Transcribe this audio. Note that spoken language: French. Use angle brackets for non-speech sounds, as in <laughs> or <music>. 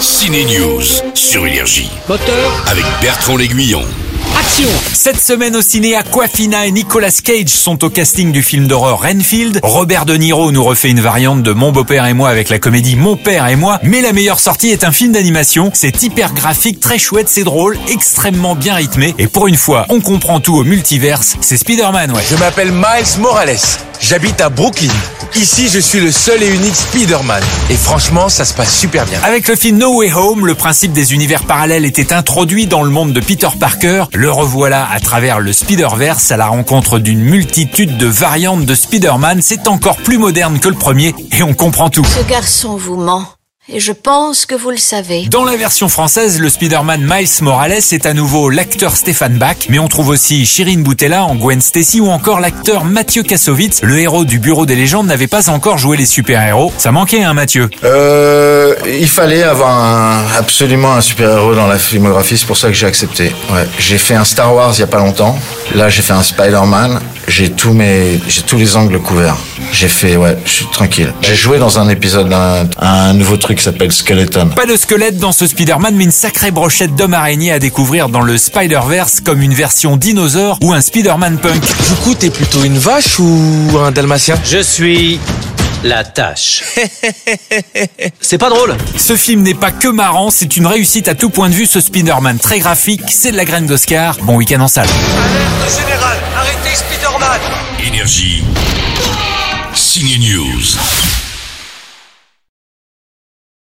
Ciné News sur Énergie Moteur, avec Bertrand L'Aiguillon. action Cette semaine au ciné, Aquafina et Nicolas Cage sont au casting du film d'horreur Renfield. Robert De Niro nous refait une variante de Mon beau-père et moi avec la comédie Mon père et moi. Mais la meilleure sortie est un film d'animation. C'est hyper graphique, très chouette, c'est drôle, extrêmement bien rythmé. Et pour une fois, on comprend tout au multiverse. C'est Spider-Man, ouais. Je m'appelle Miles Morales. J'habite à Brooklyn. Ici, je suis le seul et unique Spider-Man. Et franchement, ça se passe super bien. Avec le film No Way Home, le principe des univers parallèles était introduit dans le monde de Peter Parker. Le revoilà à travers le Spider-Verse à la rencontre d'une multitude de variantes de Spider-Man. C'est encore plus moderne que le premier et on comprend tout. Ce garçon vous ment. Et je pense que vous le savez. Dans la version française, le Spider-Man Miles Morales est à nouveau l'acteur Stéphane Bach, mais on trouve aussi Shirin Boutella en Gwen Stacy ou encore l'acteur Mathieu Kassovitz. Le héros du Bureau des légendes n'avait pas encore joué les super-héros. Ça manquait, hein, Mathieu? Euh, il fallait avoir un- absolument un super-héros dans la filmographie, c'est pour ça que j'ai accepté. Ouais. J'ai fait un Star Wars il y a pas longtemps. Là, j'ai fait un Spider-Man. J'ai tous mes, j'ai tous les angles couverts. J'ai fait, ouais, je suis tranquille. J'ai joué dans un épisode d'un un nouveau truc qui s'appelle Skeleton. Pas de squelette dans ce Spider-Man, mais une sacrée brochette d'hommes araignées à découvrir dans le Spider-Verse comme une version dinosaure ou un Spider-Man punk. Du coup, t'es plutôt une vache ou un dalmatien? Je suis la tâche. <laughs> C'est pas drôle Ce film n'est pas que marrant, c'est une réussite à tout point de vue. Ce Spider-Man très graphique, c'est de la graine d'Oscar. Bon week-end en salle. Énergie. Ciné News.